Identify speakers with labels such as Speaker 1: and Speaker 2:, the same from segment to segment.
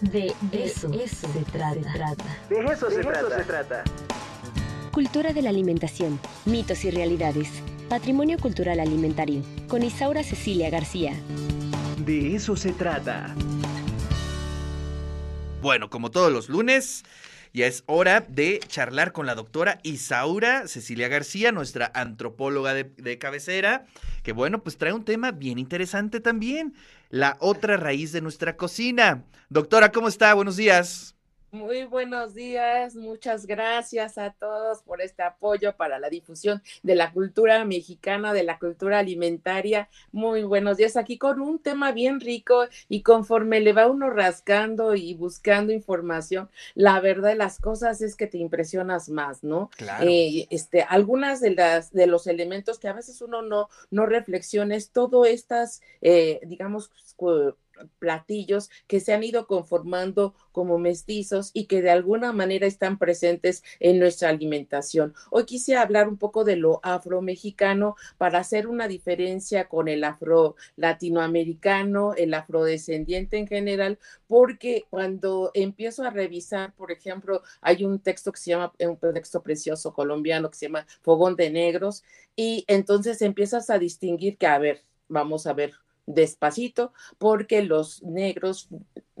Speaker 1: De eso, eso se, trata.
Speaker 2: De eso, se, trata. se trata.
Speaker 3: Cultura de la alimentación, mitos y realidades. Patrimonio cultural alimentario. Con Isaura Cecilia García.
Speaker 2: De eso se trata.
Speaker 4: Bueno, como todos los lunes, ya es hora de charlar con la doctora Isaura Cecilia García, nuestra antropóloga de, de, cabecera, que bueno, pues trae un tema bien interesante también, la otra raíz de nuestra cocina. Doctora, ¿cómo está? Buenos días.
Speaker 5: Muy buenos días, muchas gracias a todos por este apoyo para la difusión de la cultura mexicana, de la cultura alimentaria. Muy buenos días aquí con un tema bien rico y conforme le va uno rascando y buscando información, la verdad de las cosas es que te impresionas más, ¿no?
Speaker 4: Claro.
Speaker 5: Eh, este, algunas de las de los elementos que a veces uno no no reflexiona es todo estas, eh, digamos, platillos que se han ido conformando como mestizos y que de alguna manera están presentes en nuestra alimentación. Hoy quise hablar un poco de lo afromexicano para hacer una diferencia con el afro latinoamericano, el afrodescendiente en general, porque cuando empiezo a revisar, por ejemplo, hay un texto que se llama, un texto precioso colombiano que se llama Fogón de Negros, y entonces empiezas a distinguir que, a ver, vamos a ver despacito, porque los negros,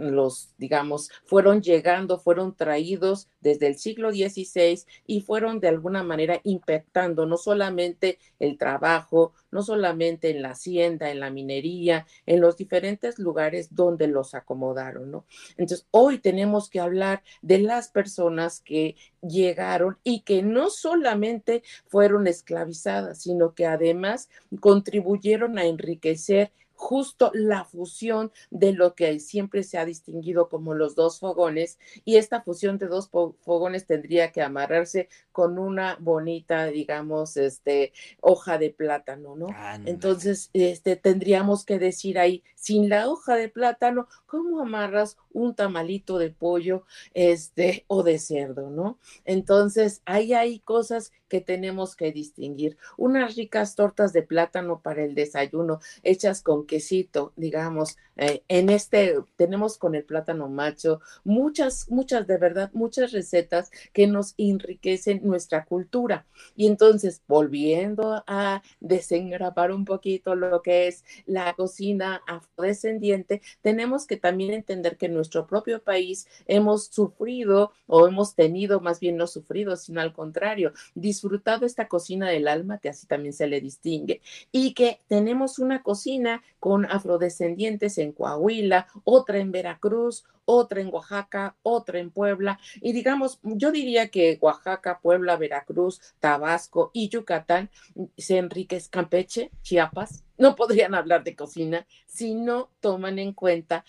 Speaker 5: los, digamos, fueron llegando, fueron traídos desde el siglo XVI y fueron de alguna manera impactando no solamente el trabajo, no solamente en la hacienda, en la minería, en los diferentes lugares donde los acomodaron, ¿no? Entonces, hoy tenemos que hablar de las personas que llegaron y que no solamente fueron esclavizadas, sino que además contribuyeron a enriquecer justo la fusión de lo que siempre se ha distinguido como los dos fogones y esta fusión de dos fogones tendría que amarrarse con una bonita, digamos, este hoja de plátano, ¿no? Entonces, este tendríamos que decir ahí, sin la hoja de plátano, ¿cómo amarras un tamalito de pollo este o de cerdo, ¿no? Entonces, ahí hay cosas que tenemos que distinguir. Unas ricas tortas de plátano para el desayuno hechas con quesito, digamos, eh, en este tenemos con el plátano macho muchas, muchas, de verdad, muchas recetas que nos enriquecen nuestra cultura. Y entonces, volviendo a desengrapar un poquito lo que es la cocina afrodescendiente, tenemos que también entender que nuestro propio país hemos sufrido o hemos tenido, más bien no sufrido, sino al contrario, disfrutado esta cocina del alma, que así también se le distingue, y que tenemos una cocina con afrodescendientes en Coahuila, otra en Veracruz, otra en Oaxaca, otra en Puebla, y digamos, yo diría que Oaxaca, Puebla, Veracruz, Tabasco y Yucatán se enriquez Campeche, Chiapas, no podrían hablar de cocina si no toman en cuenta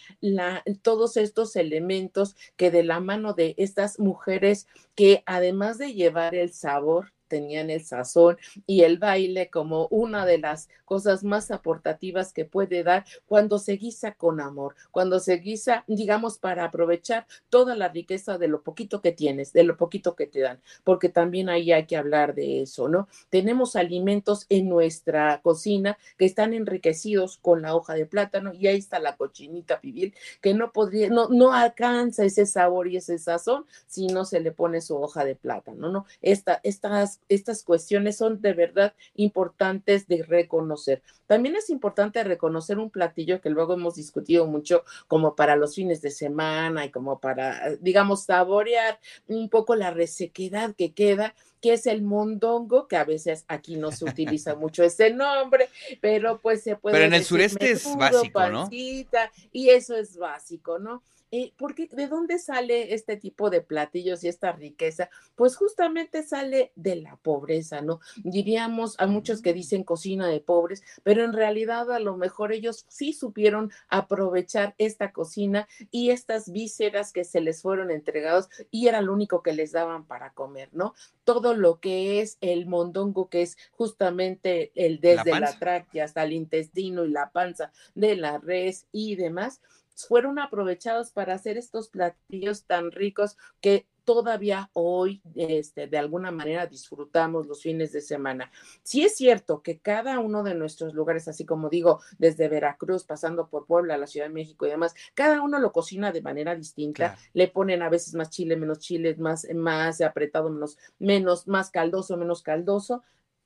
Speaker 5: todos estos elementos que de la mano de estas mujeres que además de llevar el sabor, tenían el sazón y el baile como una de las cosas más aportativas que puede dar cuando se guisa con amor, cuando se guisa, digamos, para aprovechar toda la riqueza de lo poquito que tienes, de lo poquito que te dan, porque también ahí hay que hablar de eso, ¿no? Tenemos alimentos en nuestra cocina que están enriquecidos con la hoja de plátano y ahí está la cochinita pibil que no podría, no, no alcanza ese sabor y ese sazón si no se le pone su hoja de plátano, ¿no? Esta, estas estas cuestiones son de verdad importantes de reconocer. También es importante reconocer un platillo que luego hemos discutido mucho como para los fines de semana y como para, digamos, saborear un poco la resequedad que queda que es el mondongo, que a veces aquí no se utiliza mucho ese nombre, pero pues se puede.
Speaker 4: Pero en el sureste es básico, ¿no?
Speaker 5: Y eso es básico, ¿no? Eh, porque ¿de dónde sale este tipo de platillos y esta riqueza? Pues justamente sale de la pobreza, ¿no? Diríamos a muchos que dicen cocina de pobres, pero en realidad a lo mejor ellos sí supieron aprovechar esta cocina y estas vísceras que se les fueron entregados y era lo único que les daban para comer, ¿no? Todo lo que es el mondongo, que es justamente el desde la, la tráquea hasta el intestino y la panza de la res y demás fueron aprovechados para hacer estos platillos tan ricos que todavía hoy este, de alguna manera disfrutamos los fines de semana. Sí es cierto que cada uno de nuestros lugares, así como digo, desde Veracruz, pasando por Puebla, la Ciudad de México y demás, cada uno lo cocina de manera distinta. Le ponen a veces más chile, menos chile, más, más apretado, menos, menos, más caldoso, menos caldoso.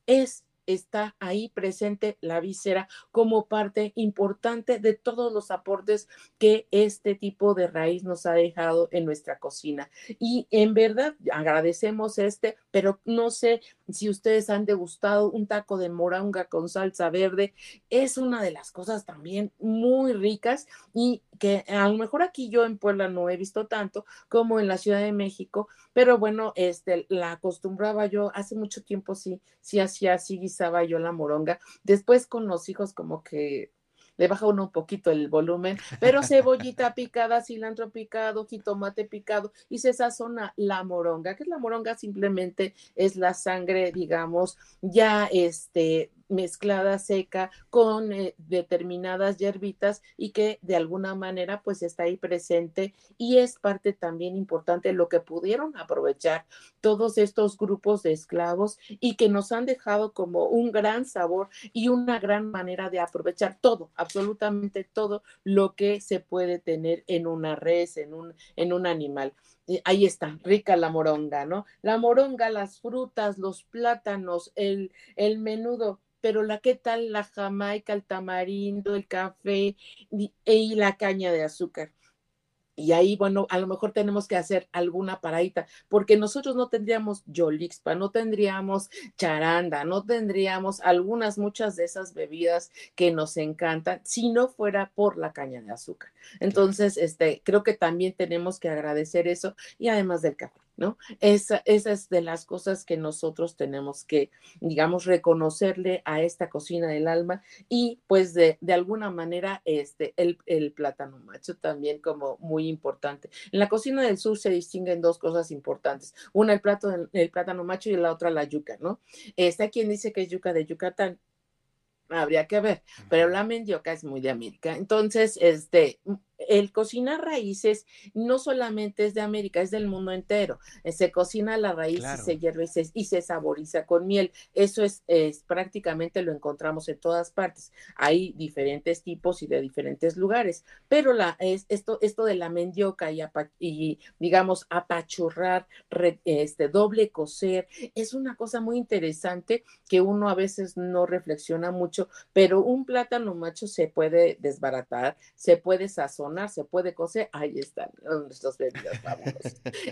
Speaker 5: Es está ahí presente la víscera como parte importante de todos los aportes que este tipo de raíz nos ha dejado en nuestra cocina. Y en verdad agradecemos este, pero no sé si ustedes han degustado un taco de moronga con salsa verde. Es una de las cosas también muy ricas y que a lo mejor aquí yo en Puebla no he visto tanto como en la Ciudad de México, pero bueno, este, la acostumbraba yo hace mucho tiempo, sí, sí hacía así, guisaba yo la moronga. Después con los hijos como que le baja uno un poquito el volumen, pero cebollita picada, cilantro picado, jitomate picado y se sazona la moronga. que es la moronga? Simplemente es la sangre, digamos, ya este mezclada seca con eh, determinadas hierbitas y que de alguna manera pues está ahí presente y es parte también importante lo que pudieron aprovechar todos estos grupos de esclavos y que nos han dejado como un gran sabor y una gran manera de aprovechar todo, absolutamente todo lo que se puede tener en una res, en un, en un animal ahí está, rica la moronga, ¿no? La moronga, las frutas, los plátanos, el, el menudo, pero la qué tal la jamaica, el tamarindo, el café y, y la caña de azúcar. Y ahí, bueno, a lo mejor tenemos que hacer alguna paradita, porque nosotros no tendríamos Yolixpa, no tendríamos charanda, no tendríamos algunas, muchas de esas bebidas que nos encantan si no fuera por la caña de azúcar. Entonces, este, creo que también tenemos que agradecer eso y además del café. ¿No? Esa, esa, es de las cosas que nosotros tenemos que, digamos, reconocerle a esta cocina del alma y pues de, de alguna manera este, el, el, plátano macho también como muy importante. En la cocina del sur se distinguen dos cosas importantes, una el, plato, el plátano macho y la otra la yuca, ¿no? Está quien dice que es yuca de Yucatán, habría que ver, pero la mendioca es muy de América. Entonces, este, el cocinar raíces no solamente es de América, es del mundo entero. Eh, se cocina la raíz y se hierve y se, saboriza con miel. Eso es, es, prácticamente lo encontramos en todas partes. Hay diferentes tipos y de diferentes lugares, pero la, es, esto, esto de la mendioca y, y digamos apachurrar, este, doble coser, es una cosa muy interesante que uno a veces no reflexiona mucho, pero un plátano macho se puede desbaratar, se puede sazonar se puede coser, ahí están nuestros bebidas,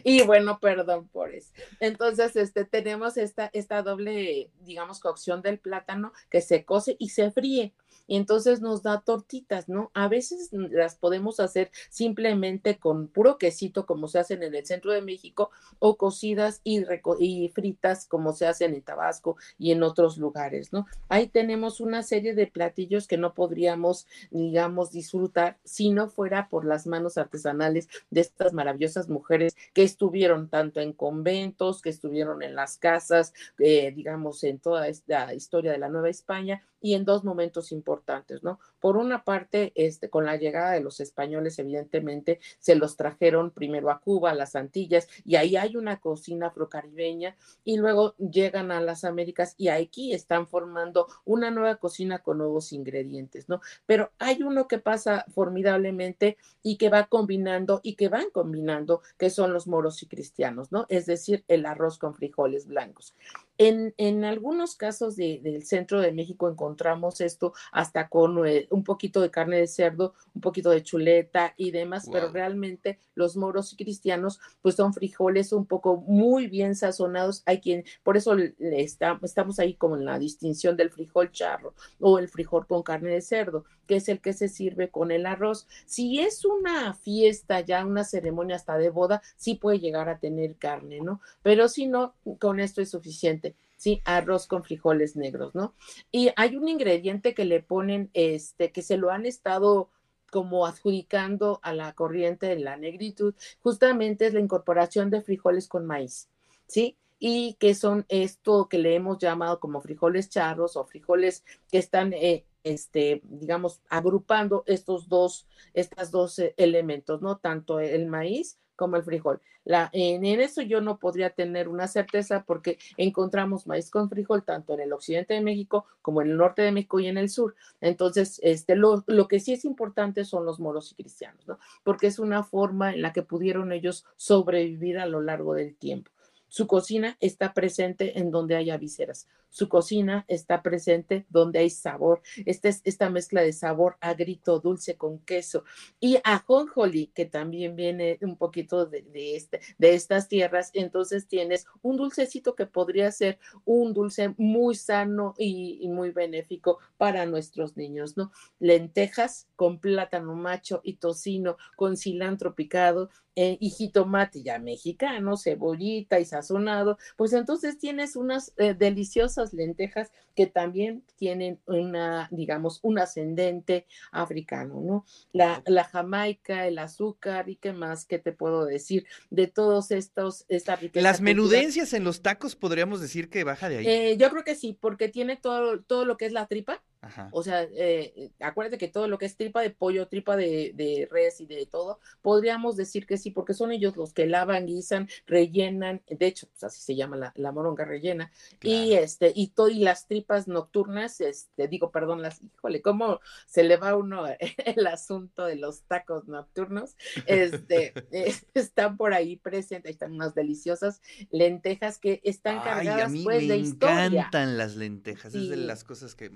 Speaker 5: y bueno, perdón por eso. Entonces, este, tenemos esta, esta doble, digamos, cocción del plátano que se cose y se fríe y entonces nos da tortitas, ¿no? A veces las podemos hacer simplemente con puro quesito, como se hacen en el centro de México, o cocidas y, y fritas, como se hacen en Tabasco y en otros lugares, ¿no? Ahí tenemos una serie de platillos que no podríamos, digamos, disfrutar si no fuera por las manos artesanales de estas maravillosas mujeres que estuvieron tanto en conventos, que estuvieron en las casas, eh, digamos, en toda esta historia de la Nueva España y en dos momentos importantes, ¿no? Por una parte, este, con la llegada de los españoles, evidentemente, se los trajeron primero a Cuba, a las Antillas, y ahí hay una cocina afrocaribeña, y luego llegan a las Américas y aquí están formando una nueva cocina con nuevos ingredientes, ¿no? Pero hay uno que pasa formidablemente y que va combinando y que van combinando, que son los moros y cristianos, ¿no? Es decir, el arroz con frijoles blancos. En, en algunos casos del centro de México encontramos esto hasta con eh, un poquito de carne de cerdo, un poquito de chuleta y demás, pero realmente los moros y cristianos pues son frijoles un poco muy bien sazonados. Hay quien, por eso le está, estamos ahí como en la distinción del frijol charro o el frijol con carne de cerdo, que es el que se sirve con el arroz. Si es una fiesta, ya una ceremonia hasta de boda, sí puede llegar a tener carne, ¿no? Pero si no, con esto es suficiente. ¿Sí? Arroz con frijoles negros, ¿no? Y hay un ingrediente que le ponen, este, que se lo han estado como adjudicando a la corriente de la negritud, justamente es la incorporación de frijoles con maíz, ¿sí? Y que son esto que le hemos llamado como frijoles charros o frijoles que están eh, este, digamos, agrupando estos dos, estas dos eh, elementos, ¿no? Tanto el maíz como el frijol. La, en, eso yo no podría tener una certeza porque encontramos maíz con frijol tanto en el occidente de México como en el norte de México y en el sur. Entonces, este, lo, lo que sí es importante son los moros y cristianos, ¿no? Porque es una forma en la que pudieron ellos sobrevivir a lo largo del tiempo. Su cocina está presente en donde haya vísceras. Su cocina está presente donde hay sabor. Esta es esta mezcla de sabor agrito, dulce con queso. Y ajonjoli, que también viene un poquito de, este, de estas tierras. Entonces tienes un dulcecito que podría ser un dulce muy sano y, muy benéfico para nuestros niños, ¿no? Lentejas con plátano macho y tocino, con cilantro picado eh, y jitomate ya mexicano, cebollita y sazonado, pues entonces tienes unas eh, deliciosas lentejas que también tienen una, digamos, un ascendente africano, ¿no? La, la jamaica, el azúcar y qué más, ¿qué te puedo decir? De todos estos, esta
Speaker 4: riqueza. Las menudencias en los tacos podríamos decir que baja de ahí.
Speaker 5: Eh, yo creo que sí, porque tiene todo, todo lo que es la tripa, o sea, eh, acuérdate que todo lo que es tripa de pollo, tripa de, de, res y de todo, podríamos decir que sí, porque son ellos los que lavan, guisan, rellenan, de hecho, pues así se llama la, la moronga rellena, y este, y todo, y las tripas nocturnas, este, digo, perdón, las, híjole, cómo se le va uno el asunto de los tacos nocturnos, este, están por ahí presentes, están unas deliciosas lentejas que están cargadas pues de historia.
Speaker 4: Me encantan las lentejas, es de las cosas que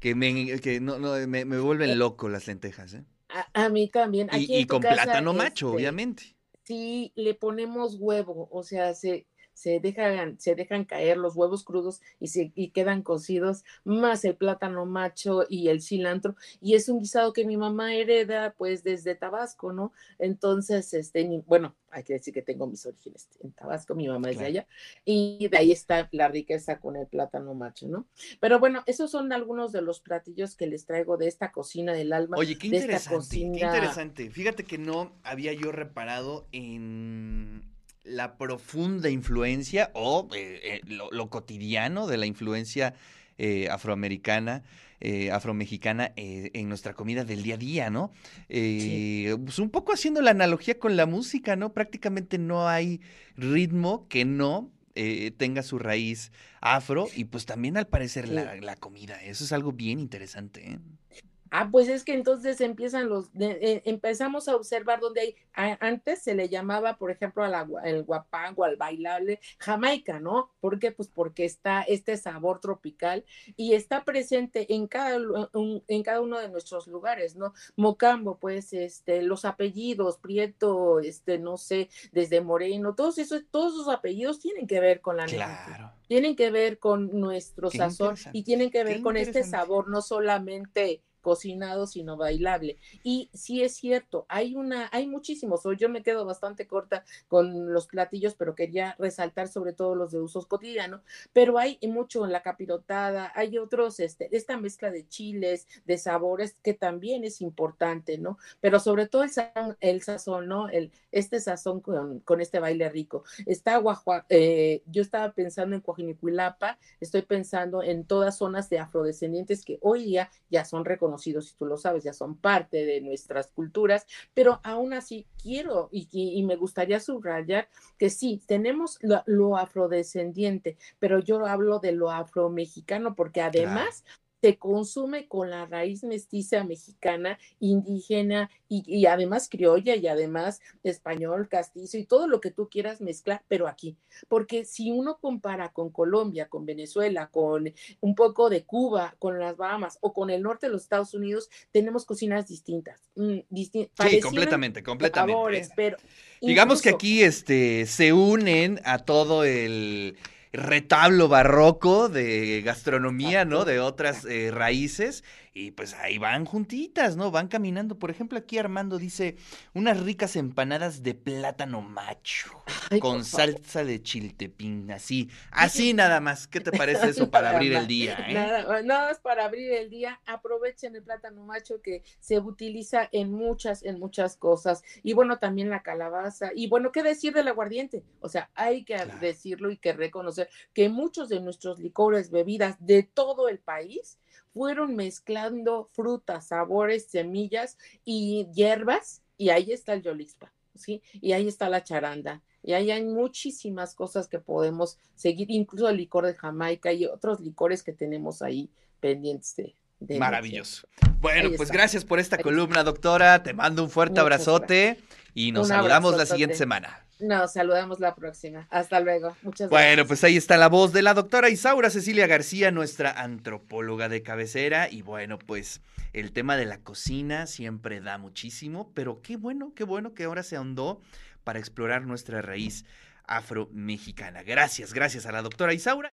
Speaker 4: que me, que no, no, me, me vuelven loco las lentejas. ¿eh?
Speaker 5: A, mí también.
Speaker 4: Aquí y, con plátano macho, este, obviamente.
Speaker 5: Sí, le ponemos huevo, o sea, se, se dejan, se dejan caer los huevos crudos y, se, y quedan cocidos, más el plátano macho y el cilantro, y es un guisado que mi mamá hereda pues desde Tabasco, ¿no? Entonces, este, bueno, hay que decir que tengo mis orígenes en Tabasco, mi mamá es de allá, y de ahí está la riqueza con el plátano macho, ¿no? Pero bueno, esos son algunos de los platillos que les traigo de esta cocina del alma.
Speaker 4: Oye, qué interesante, qué interesante. Fíjate que no había yo reparado en la profunda influencia o eh, eh, lo, cotidiano de la influencia eh, afroamericana, afromexicana en nuestra comida del día a día, ¿no? Pues un poco haciendo la analogía con la música, ¿no? Prácticamente no hay ritmo que no tenga su raíz afro y pues también al parecer la, la, comida. Eso es algo bien interesante.
Speaker 5: Ah, pues es que entonces empiezan los, eh, empezamos a observar donde hay, antes se le llamaba, por ejemplo, al el guapango, al bailable, Jamaica, ¿no? ¿Por qué? Pues porque está este sabor tropical y está presente en cada, en cada uno de nuestros lugares, ¿no? Mocambo, pues, este, los apellidos, Prieto, este, no sé, desde Moreno, todos esos, todos esos apellidos tienen que ver con la claro. tienen que ver con nuestro sazón y tienen que ver con este sabor, no solamente cocinado, sino bailable. Y sí es cierto, hay una, hay muchísimos, yo me quedo bastante corta con los platillos, pero quería resaltar sobre todo los de usos cotidianos, pero hay mucho en la capirotada, hay otros, este, esta mezcla de chiles, de sabores, que también es importante, ¿no? Pero sobre todo el, el sazón, ¿no? El, este sazón con, con este baile rico. Está Guajua, eh, yo estaba pensando en Coajinicuilapa, estoy pensando en todas zonas de afrodescendientes que hoy día ya son reconocidos conocidos, si tú lo sabes, ya son parte de nuestras culturas, pero aún así quiero y, me gustaría subrayar que sí, tenemos lo, afrodescendiente, pero yo hablo de lo afromexicano porque además se consume con la raíz mestiza mexicana, indígena y, además criolla y además español, castizo y todo lo que tú quieras mezclar, pero aquí. Porque si uno compara con Colombia, con Venezuela, con un poco de Cuba, con las Bahamas o con el norte de los Estados Unidos, tenemos cocinas distintas. Mm,
Speaker 4: sí, completamente, completamente. pero Digamos que aquí este, se unen a todo el retablo barroco de gastronomía, ¿no? De otras eh, raíces y pues ahí van juntitas, ¿no? Van caminando. Por ejemplo, aquí Armando dice unas ricas empanadas de plátano macho con salsa de chiltepín, así, así nada más. ¿Qué te parece eso para abrir el día?
Speaker 5: Eh? Nada, nada más para abrir el día. Aprovechen el plátano macho que se utiliza en muchas, en muchas cosas. Y bueno, también la calabaza. Y bueno, ¿qué decir del aguardiente? O sea, hay que decirlo y que reconocer que muchos de nuestros licores, bebidas de todo el país, fueron mezclando frutas, sabores, semillas y hierbas, y ahí está el Yolispa, ¿sí? Y ahí está la charanda, y ahí hay muchísimas cosas que podemos seguir, incluso el licor de Jamaica y otros licores que tenemos ahí pendientes de. de
Speaker 4: Maravilloso. Bueno, pues gracias por esta columna, doctora. Te mando un fuerte
Speaker 5: Muchas
Speaker 4: abrazote y nos
Speaker 5: Un
Speaker 4: saludamos la siguiente semana.
Speaker 5: Nos saludamos la próxima. Hasta luego. Muchas
Speaker 4: Bueno,
Speaker 5: gracias.
Speaker 4: pues ahí está la voz de la doctora Isaura Cecilia García, nuestra antropóloga de cabecera. Y bueno, pues el tema de la cocina siempre da muchísimo, pero qué bueno, qué bueno que ahora se ahondó para explorar nuestra raíz afro-mexicana. Gracias, gracias a la doctora Isaura.